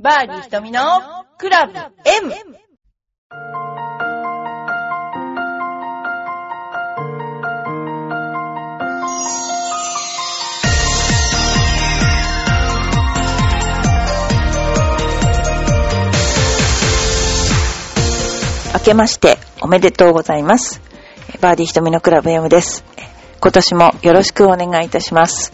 バーディー瞳のクラブ M! 明けましておめでとうございます。バーディー瞳のクラブ M です。今年もよろしくお願いいたします。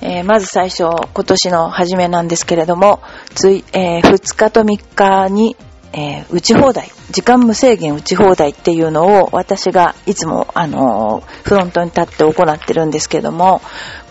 えーまず最初、今年の初めなんですけれども、つい、え2日と3日に、えー打ち放題、時間無制限打ち放題っていうのを私がいつも、あのーフロントに立って行ってるんですけども、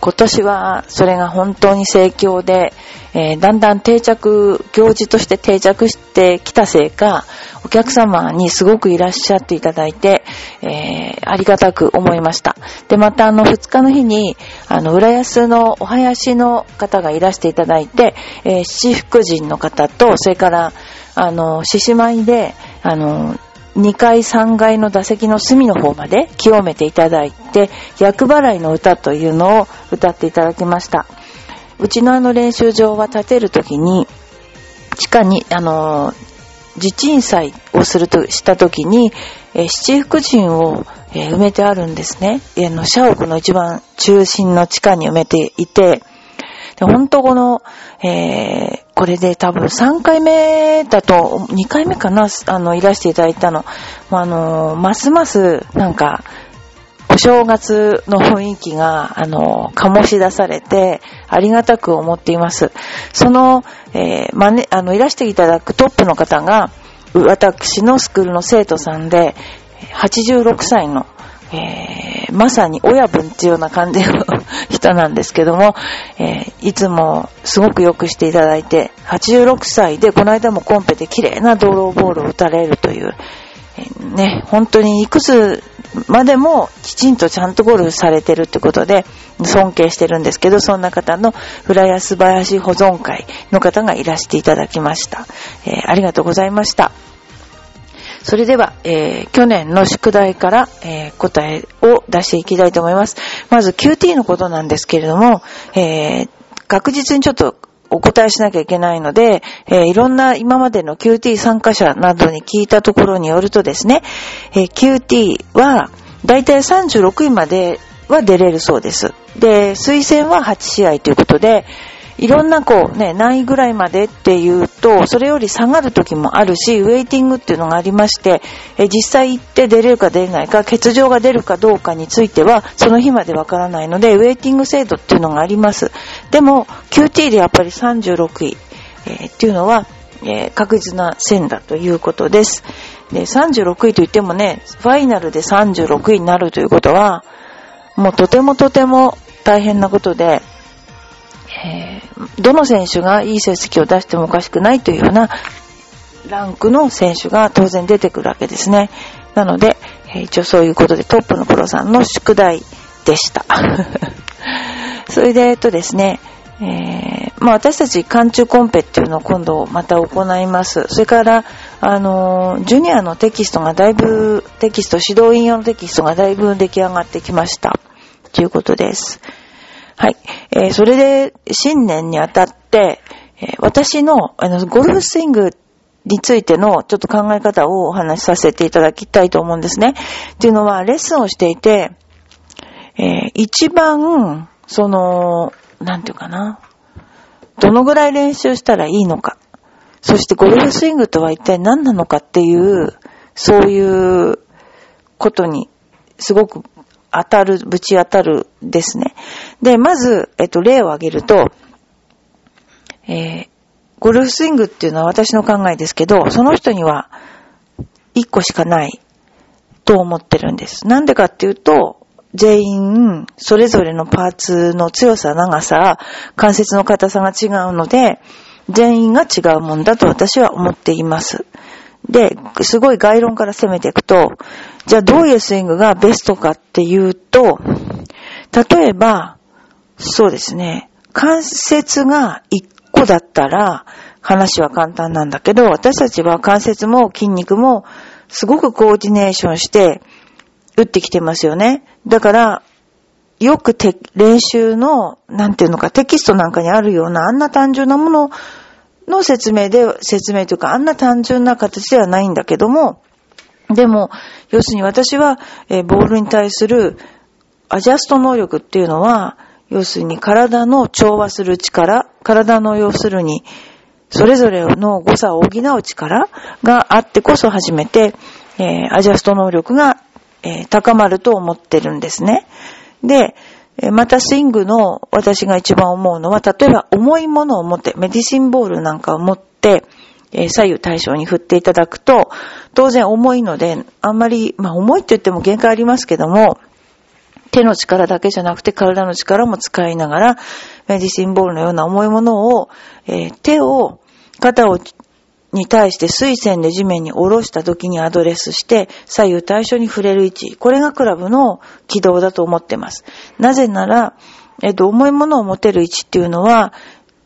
今年はそれが本当に盛況で、えーだんだん定着、行事として定着してきたせいか、お客様にすごくいらっしゃっていただいて、えありがたく思いました。で、またあの、2日の日に、あの、浦安のお囃子の方がいらしていただいて、え七福神の方と、それから、あの、獅子舞で、あの、2階3階の打席の隅の方まで清めていただいて、厄払いの歌というのを歌っていただきました。うちのあの練習場は建てるときに、地下に、あの、地鎮祭をすると、したときに、え七福神を、え埋めてあるんですね。あの、社屋の一番中心の地下に埋めていて、で本当この、えーこれで多分3回目だと、2回目かな、あの、いらしていただいたの。もうあの、ますます、なんか、お正月の雰囲気が、あの、醸し出されて、ありがたく思っています。その、えーまね、あの、いらしていただくトップの方が、私のスクールの生徒さんで、86歳の、えーまさに親分っていうような感じの人なんですけども、えーいつもすごくよくしていただいて、86歳でこの間もコンペで綺麗なドローボールを打たれるという、えーね、本当にいくつまでもきちんとちゃんとゴルフされてるってことで尊敬してるんですけど、そんな方の浦安林保存会の方がいらしていただきました。えありがとうございました。それでは、えー去年の宿題から、えー答えを出していきたいと思います。まず QT のことなんですけれども、えー確実にちょっとお答えしなきゃいけないので、えーいろんな今までの QT 参加者などに聞いたところによるとですね、えー QT はだいたい36位までは出れるそうです。で、推薦は8試合ということで、いろんなこうね、何位ぐらいまでっていうと、それより下がる時もあるし、ウェイティングっていうのがありまして、え実際行って出れるか出れないか、欠場が出るかどうかについては、その日までわからないので、ウェイティング制度っていうのがあります。でも、QT でやっぱり36位、えーっていうのは、えー確実な線だということです。で、36位といってもね、ファイナルで36位になるということは、もうとてもとても大変なことで、えーどの選手がいい成績を出してもおかしくないというようなランクの選手が当然出てくるわけですね。なので、えー一応そういうことでトップのプロさんの宿題でした。それで、えっとですね、えーまあ私たち寒中コンペっていうのを今度また行います。それから、あのジュニアのテキストがだいぶ、テキスト、指導員用のテキストがだいぶ出来上がってきました。ということです。はい。えーそれで、新年にあたって、えー私の、あの、ゴルフスイングについてのちょっと考え方をお話しさせていただきたいと思うんですね。っていうのは、レッスンをしていて、えー一番、その、なんていうかな。どのぐらい練習したらいいのか。そしてゴルフスイングとは一体何なのかっていう、そういうことにすごく当たる、ぶち当たるですね。で、まず、えっと、例を挙げると、えーゴルフスイングっていうのは私の考えですけど、その人には一個しかないと思ってるんです。なんでかっていうと、全員、それぞれのパーツの強さ、長さ、関節の硬さが違うので、全員が違うもんだと私は思っています。で、すごい概論から攻めていくと、じゃあどういうスイングがベストかっていうと、例えば、そうですね、関節が1個だったら話は簡単なんだけど、私たちは関節も筋肉もすごくコーディネーションして打ってきてますよね。だから、よく練習の、なんていうのか、テキストなんかにあるような、あんな単純なものの説明で、説明というか、あんな単純な形ではないんだけども、でも、要するに私は、えー、ボールに対するアジャスト能力っていうのは、要するに体の調和する力、体の要するに、それぞれの誤差を補う力があってこそ初めて、えー、アジャスト能力が、えー、高まると思ってるんですね。で、またスイングの私が一番思うのは、例えば重いものを持って、メディシンボールなんかを持って、左右対称に振っていただくと、当然重いので、あんまり、まあ重いって言っても限界ありますけども、手の力だけじゃなくて体の力も使いながら、メディシンボールのような重いものを、えー、手を、肩を、に対して水線で地面に下ろした時にアドレスして、左右対称に触れる位置。これがクラブの軌道だと思ってます。なぜなら、えっ、と、重いものを持てる位置っていうのは、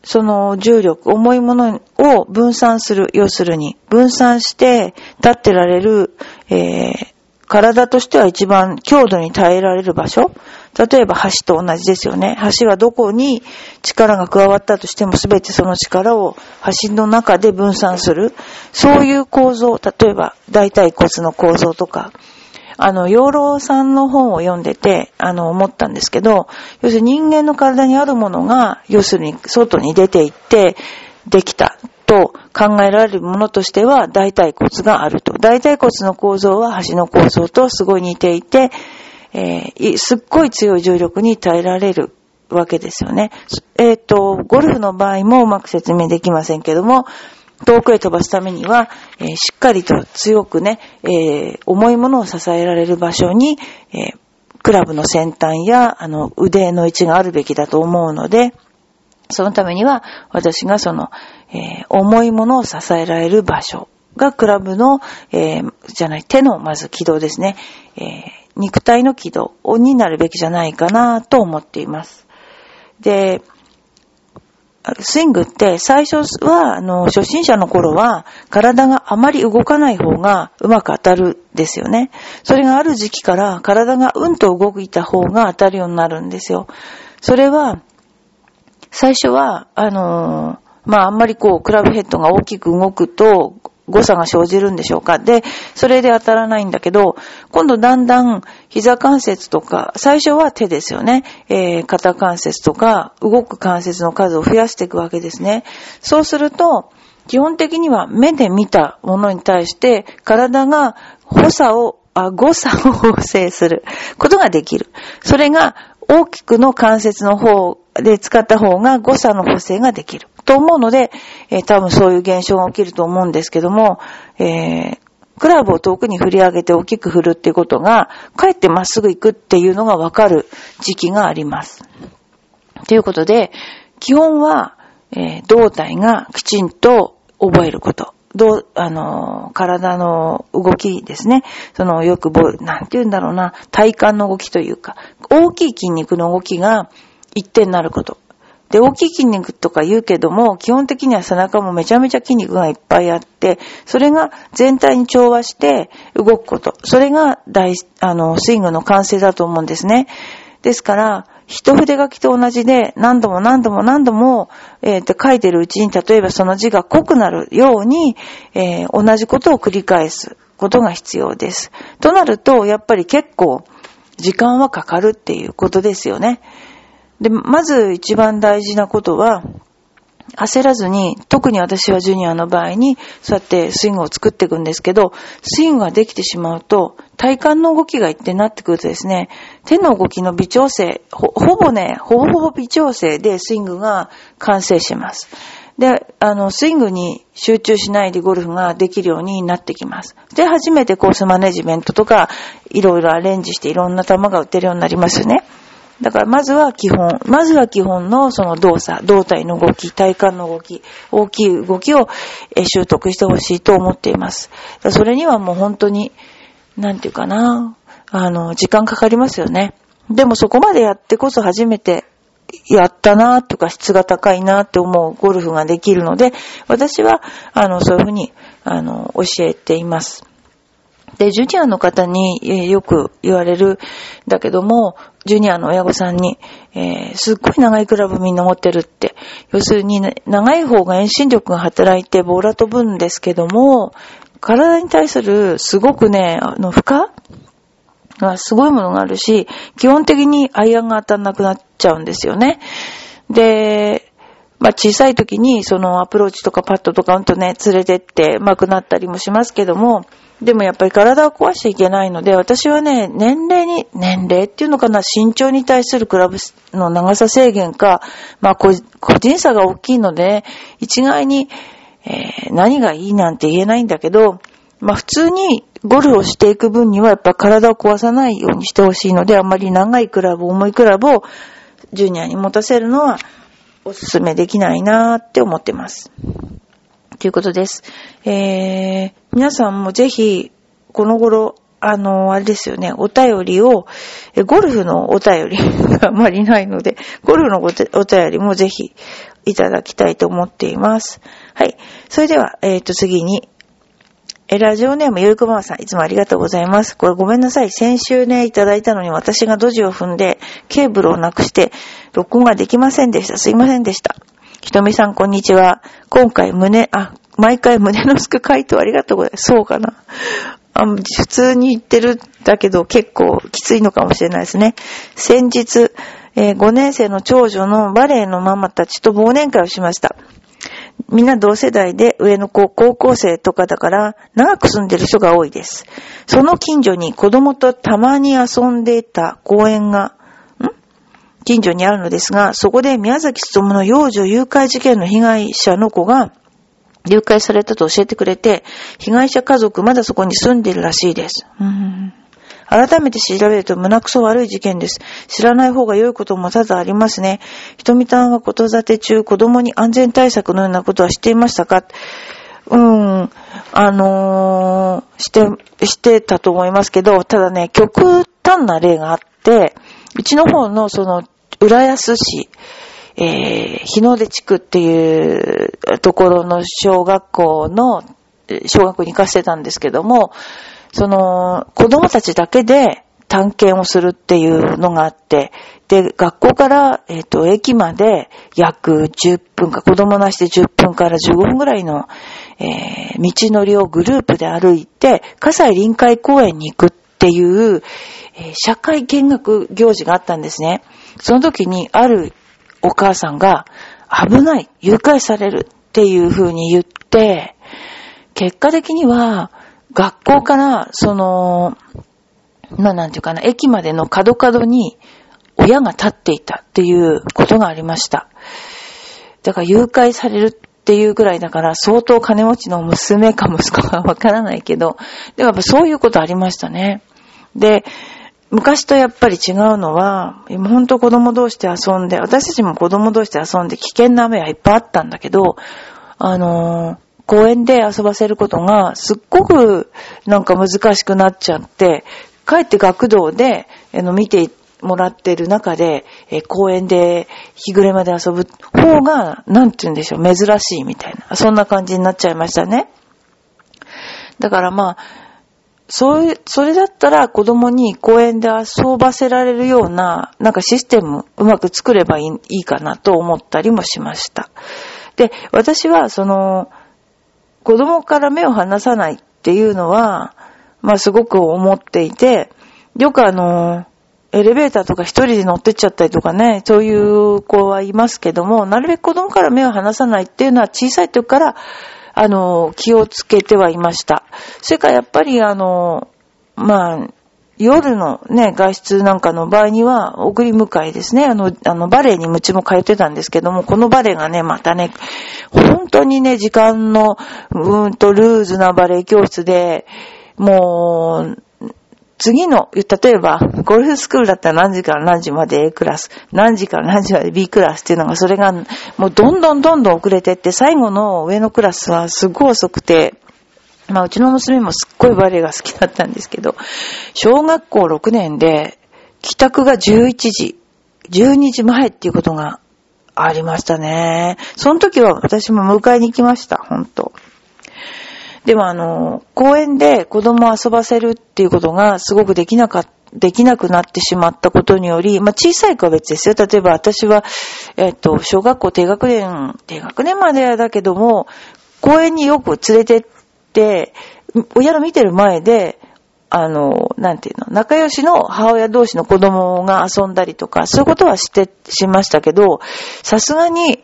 その重力、重いものを分散する、要するに、分散して立ってられる、えー、体としては一番強度に耐えられる場所例えば橋と同じですよね。橋はどこに力が加わったとしても全てその力を橋の中で分散する。そういう構造、例えば大腿骨の構造とか、あの、養老さんの本を読んでて、あの、思ったんですけど、要するに人間の体にあるものが、要するに外に出ていって、できた。と考えられるものとしては大腿骨があると。大腿骨の構造は橋の構造とすごい似ていて、えー、すっごい強い重力に耐えられるわけですよね。えっ、ー、と、ゴルフの場合もうまく説明できませんけども、遠くへ飛ばすためには、えー、しっかりと強くね、え、重いものを支えられる場所に、えクラブの先端や、あの、腕の位置があるべきだと思うので、そのためには、私がその、えー、重いものを支えられる場所がクラブの、えー、じゃない、手のまず軌道ですね。えー、肉体の軌道になるべきじゃないかなと思っています。で、スイングって最初は、あの、初心者の頃は体があまり動かない方がうまく当たるんですよね。それがある時期から体がうんと動いた方が当たるようになるんですよ。それは、最初は、あのまあ、あんまりこう、クラブヘッドが大きく動くと、誤差が生じるんでしょうか。で、それで当たらないんだけど、今度だんだん膝関節とか、最初は手ですよね。えー、肩関節とか、動く関節の数を増やしていくわけですね。そうすると、基本的には目で見たものに対して体が補佐を、あ、誤差を補正することができる。それが大きくの関節の方で使った方が誤差の補正ができる。と思うので、えー、多分そういう現象が起きると思うんですけども、えー、クラブを遠くに振り上げて大きく振るっていうことが、かえってまっすぐ行くっていうのがわかる時期があります。ということで、基本は、えー、胴体がきちんと覚えること。どう、あの、体の動きですね。その、よくぼ、なんて言うんだろうな、体幹の動きというか、大きい筋肉の動きが一点になること。で、大きい筋肉とか言うけども、基本的には背中もめちゃめちゃ筋肉がいっぱいあって、それが全体に調和して動くこと。それが大、あの、スイングの完成だと思うんですね。ですから、一筆書きと同じで何度も何度も何度も、えー、と書いてるうちに、例えばその字が濃くなるように、えー、同じことを繰り返すことが必要です。となると、やっぱり結構時間はかかるっていうことですよね。で、まず一番大事なことは、焦らずに、特に私はジュニアの場合に、そうやってスイングを作っていくんですけど、スイングができてしまうと、体幹の動きが一定になってくるとですね、手の動きの微調整、ほほぼね、ほぼほぼ微調整でスイングが完成します。で、あの、スイングに集中しないでゴルフができるようになってきます。で、初めてコースマネジメントとか、いろいろアレンジしていろんな球が打てるようになりますよね。だからまずは基本、まずは基本のその動作、胴体の動き、体幹の動き、大きい動きを習得してほしいと思っています。それにはもう本当に、なんていうかな、あの、時間かかりますよね。でもそこまでやってこそ初めてやったなとか質が高いなって思うゴルフができるので、私は、あの、そういうふうに、あの、教えています。で、ジュニアの方に、えー、よく言われるだけども、ジュニアの親御さんに、えー、すっごい長いクラブみんな持ってるって。要するに、長い方が遠心力が働いてボーラ飛ぶんですけども、体に対するすごくね、あの、負荷がすごいものがあるし、基本的にアイアンが当たんなくなっちゃうんですよね。で、まあ小さい時にそのアプローチとかパッドとかうんとね、連れてって上手くなったりもしますけども、でもやっぱり体を壊しちゃいけないので、私はね、年齢に、年齢っていうのかな、身長に対するクラブの長さ制限か、まあ個人差が大きいので、一概に、えー、何がいいなんて言えないんだけど、まあ普通にゴルフをしていく分にはやっぱ体を壊さないようにしてほしいので、あんまり長いクラブ、重いクラブをジュニアに持たせるのはおすすめできないなーって思ってます。ということです。えー、皆さんもぜひ、この頃、あの、あれですよね、お便りを、ゴルフのお便り があまりないので、ゴルフのお便りもぜひいただきたいと思っています。はい。それでは、えっ、ー、と、次に、え、ラジオネームゆうくままさん、いつもありがとうございます。これごめんなさい。先週ね、いただいたのに私がドジを踏んで、ケーブルをなくして、録音ができませんでした。すいませんでした。ひとみさん、こんにちは。今回、胸、あ、毎回胸のすく回答ありがとうございます。そうかな。あ普通に言ってるだけど結構きついのかもしれないですね。先日、えー、5年生の長女のバレエのママたちと忘年会をしました。みんな同世代で上の子、高校生とかだから長く住んでる人が多いです。その近所に子供とたまに遊んでいた公園がん？近所にあるのですが、そこで宮崎勤の幼女誘拐事件の被害者の子が、誘拐されたと教えてくれて、被害者家族まだそこに住んでるらしいです。うん改めて調べると胸くそ悪い事件です。知らない方が良いことも多々ありますね。ひとみたんは子育て中、子供に安全対策のようなことは知っていましたか？うん、あのー、して、してたと思いますけど、ただね、極端な例があって、うちの方のその浦安市、えー、日の出地区っていうところの小学校の、小学校に行かせてたんですけども、その、子供たちだけで探検をするっていうのがあって、で、学校から、えっ、ー、と、駅まで約10分か、子供なしで10分から15分ぐらいの、えー、道のりをグループで歩いて、葛西臨海公園に行くっていう、えー、社会見学行事があったんですね。その時にあるお母さんが、危ない、誘拐されるっていう風に言って、結果的には、学校から、その、まあ、なんていうかな、駅までの角角に親が立っていたっていうことがありました。だから誘拐されるっていうぐらいだから相当金持ちの娘か息子かわからないけど、でもやっぱそういうことありましたね。で、昔とやっぱり違うのは、今ほんと子供同士で遊んで、私たちも子供同士で遊んで危険な雨はいっぱいあったんだけど、あのー、公園で遊ばせることがすっごくなんか難しくなっちゃって、かえって学童で、あの、見てもらってる中で、え公園で日暮れまで遊ぶ方が、なんて言うんでしょう、珍しいみたいな、そんな感じになっちゃいましたね。だからまあ、そういう、それだったら子供に公園で遊ばせられるような、なんかシステムうまく作ればいいいいかなと思ったりもしました。で、私はその、子供から目を離さないっていうのは、まあすごく思っていて、よくあの、エレベーターとか一人で乗ってっちゃったりとかね、そういう子はいますけども、なるべく子供から目を離さないっていうのは小さい時からあの、気をつけてはいました。それからやっぱりあの、まあ、夜のね、外出なんかの場合には、送り迎えですね。あの、あの、バレエにうちも通ってたんですけども、このバレエがね、またね、本当にね、時間の、うーんとルーズなバレエ教室で、もう、次の、例えば、ゴルフスクールだったら何時から何時まで A クラス、何時から何時まで B クラスっていうのが、それが、もうどんどんどんどん遅れてって、最後の上のクラスはすごい遅くて、まあ、うちの娘もすっごいバレエが好きだったんですけど、小学校6年で、帰宅が11時、12時前っていうことがありましたね。その時は私も迎えに行きました、ほんと。でもあの、公園で子供を遊ばせるっていうことがすごくできなかった。できなくなってしまったことにより、まあ、小さい子は別ですよ。例えば私は、えっと、小学校低学年、低学年まではだけども、公園によく連れてっ、親の見てる前で、あの、なんていうの、仲良しの母親同士の子供が遊んだりとか、そういうことはして、しましたけど、さすがに、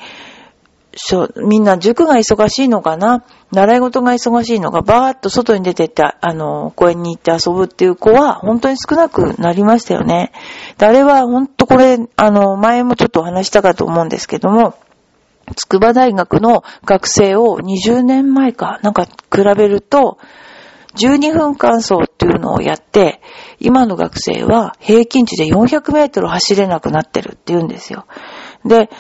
そう、みんな塾が忙しいのかな習い事が忙しいのか、バーっと外に出てって、あの、公園に行って遊ぶっていう子は、本当に少なくなりましたよね。で、あれは本当これ、あの、前もちょっとお話したかと思うんですけども、筑波大学の学生を20年前か、なんか比べると、12分間走っていうのをやって、今の学生は平均値で400メートル走れなくなってるって言うんですよ。で、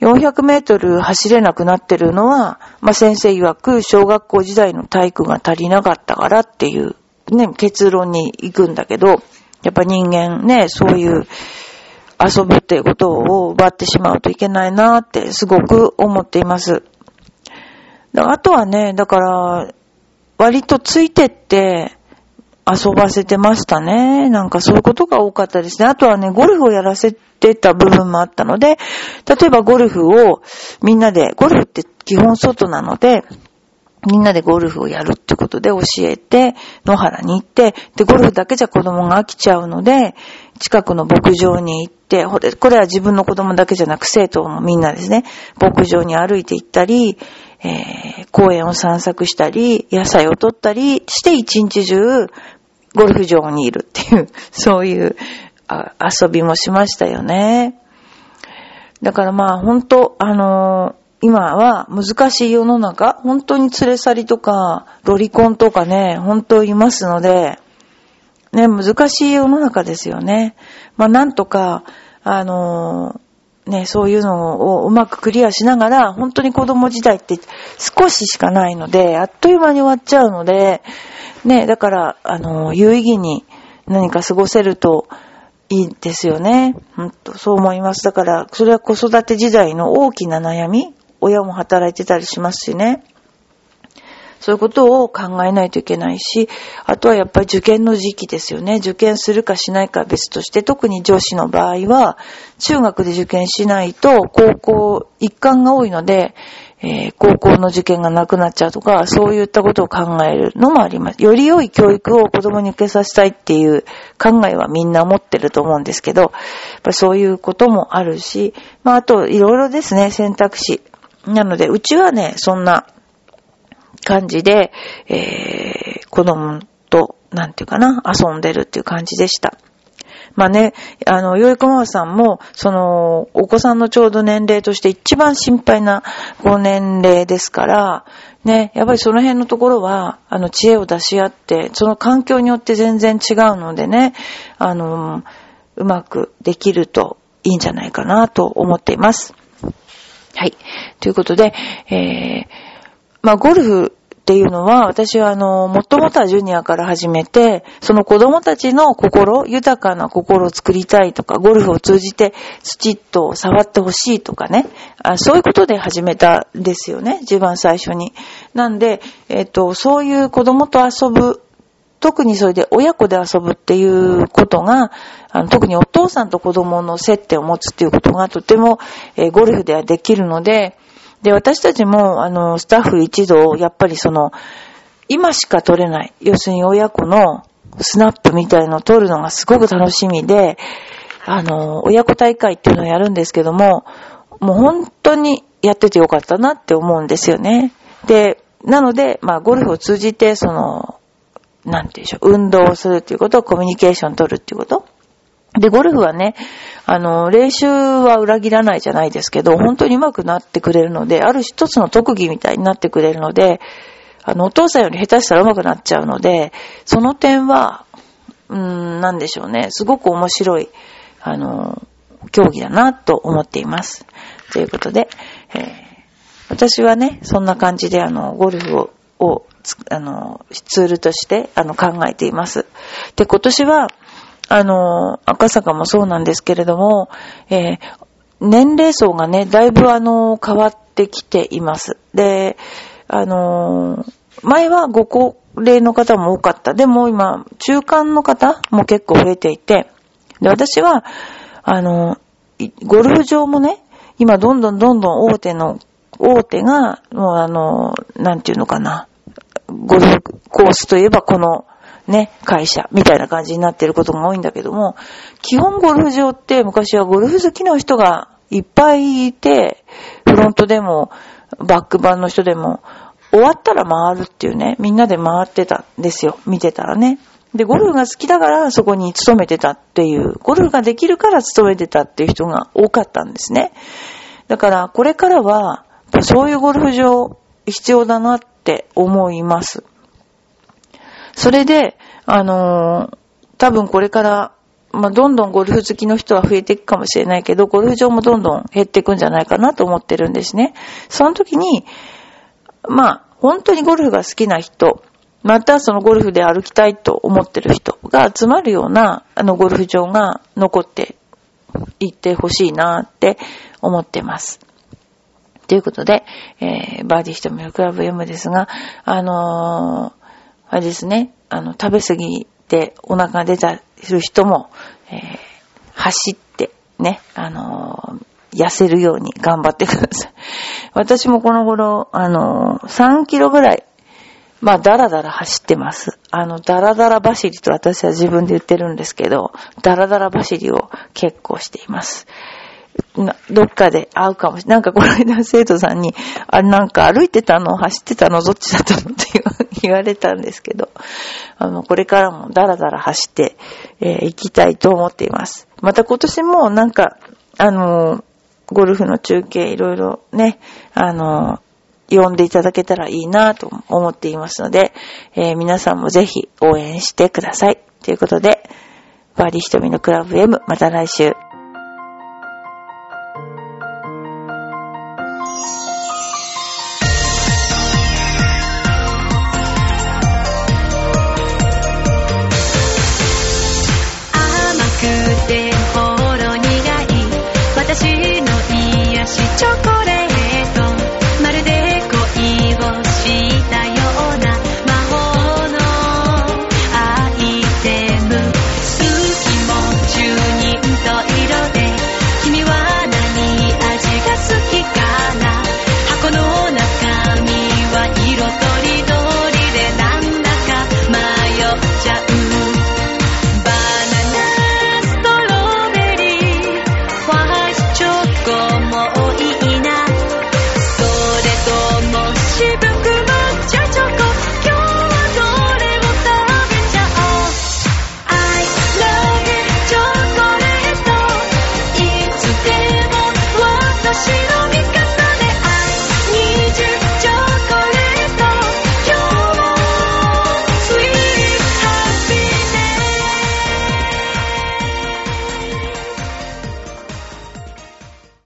400メートル走れなくなってるのは、まあ、先生曰く小学校時代の体育が足りなかったからっていうね、結論に行くんだけど、やっぱ人間ね、そういう遊ぶっていうことを奪ってしまうといけないなってすごく思っています。あとはね、だから、割とついてって遊ばせてましたね。なんかそういうことが多かったですね。あとはね、ゴルフをやらせてた部分もあったので、例えばゴルフをみんなで、ゴルフって基本外なので、みんなでゴルフをやるってことで教えて、野原に行って、で、ゴルフだけじゃ子供が飽きちゃうので、近くの牧場に行って、これは自分の子供だけじゃなく生徒もみんなですね、牧場に歩いて行ったり、えー、公園を散策したり、野菜を取ったりして一日中ゴルフ場にいるっていう、そういう遊びもしましたよね。だからまあ本当、あのー、今は難しい世の中、本当に連れ去りとか、ロリコンとかね、本当いますので、ね、難しい世の中ですよね。まあなんとか、あのー、ね、そういうのをうまくクリアしながら、本当に子供時代って少ししかないので、あっという間に終わっちゃうので、ね、だから、あの、有意義に何か過ごせると、いいですよね。ほん、そう思います。だから、それは子育て時代の大きな悩み親も働いてたりしますしね。そういうことを考えないといけないし、あとはやっぱり受験の時期ですよね。受験するかしないかは別として、特に女子の場合は、中学で受験しないと、高校一貫が多いので、えー、高校の受験がなくなっちゃうとか、そういったことを考えるのもあります。より良い教育を子供に受けさせたいっていう考えはみんな持ってると思うんですけど、やっぱそういうこともあるし、まああといろいろですね、選択肢。なので、うちはね、そんな感じで、えー、子供と、なんていうかな、遊んでるっていう感じでした。まあね、あの、よいこまさんも、その、お子さんのちょうど年齢として一番心配なご年齢ですから、ね、やっぱりその辺のところは、あの、知恵を出し合って、その環境によって全然違うのでね、あの、うまくできるといいんじゃないかなと思っています。はい。ということで、えー、まあ、ゴルフっていうのは、私はあの、もともとはジュニアから始めて、その子供たちの心、豊かな心を作りたいとか、ゴルフを通じて土と触ってほしいとかねあ、そういうことで始めたんですよね、一番最初に。なんで、えっ、ー、と、そういう子供と遊ぶ特にそれで親子で遊ぶっていうことが、あの特にお父さんと子供の接点を持つっていうことがとても、えー、ゴルフではできるので、で、私たちも、あの、スタッフ一同、やっぱりその、今しか撮れない、要するに親子のスナップみたいのを撮るのがすごく楽しみで、あの、親子大会っていうのをやるんですけども、もう本当にやっててよかったなって思うんですよね。で、なので、まあ、ゴルフを通じて、その、なんていうんでしょう、運動をするっていうこと、コミュニケーション取るっていうこと。で、ゴルフはね、あの、練習は裏切らないじゃないですけど、本当に上手くなってくれるので、ある一つの特技みたいになってくれるので、あの、お父さんより下手したら上手くなっちゃうので、その点は、うーん、なんでしょうね、すごく面白い、あの、競技だなと思っています。ということで、えー、私はね、そんな感じであの、ゴルフを、をあの、ツールとして、あの、考えています。で、今年は、あの、赤坂もそうなんですけれども、えー、年齢層がね、だいぶあの、変わってきています。で、あの前はご高齢の方も多かった。でも今、中間の方も結構増えていて、で、私は、あの、ゴルフ場もね、今どんどんどんどん大手の、大手が、もうあの、なんていうのかな、ゴルフコースといえばこの、ね、会社みたいな感じになってることが多いんだけども、基本ゴルフ場って昔はゴルフ好きの人がいっぱいいて、フロントでも、バックバンの人でも、終わったら回るっていうね、みんなで回ってたんですよ。見てたらね。で、ゴルフが好きだからそこに勤めてたっていう、ゴルフができるから勤めてたっていう人が多かったんですね。だから、これからは、そういうゴルフ場必要だなって思います。それで、あのー多分これから、まあ、どんどんゴルフ好きの人は増えていくかもしれないけど、ゴルフ場もどんどん減っていくんじゃないかなと思ってるんですね。その時に、まあ、本当にゴルフが好きな人、またそのゴルフで歩きたいと思ってる人が集まるような、あのゴルフ場が残っていってほしいなって思ってます。ということで、えー、バーディー瞳のクラブ M ですが、あのーあれですね、あの、食べ過ぎてお腹が出たる人も、えー走って、ね、あのー痩せるように頑張ってください。私もこの頃、あのー3キロぐらい、まあ、だらだら走ってます。あの、だらだら走りと私は自分で言ってるんですけど、だらだら走りを結構しています。どっかで会うかもしれない。なんかこの間生徒さんに、あれなんか歩いてたの走ってたのどっちだったのって言われたんですけど、あの、これからもダラダラ走って、えー行きたいと思っています。また今年もなんか、あのゴルフの中継いろいろね、あの呼んでいただけたらいいなと思っていますので、えー皆さんもぜひ応援してください。ということで、バーディー瞳のクラブ M、また来週。私の癒しチョコ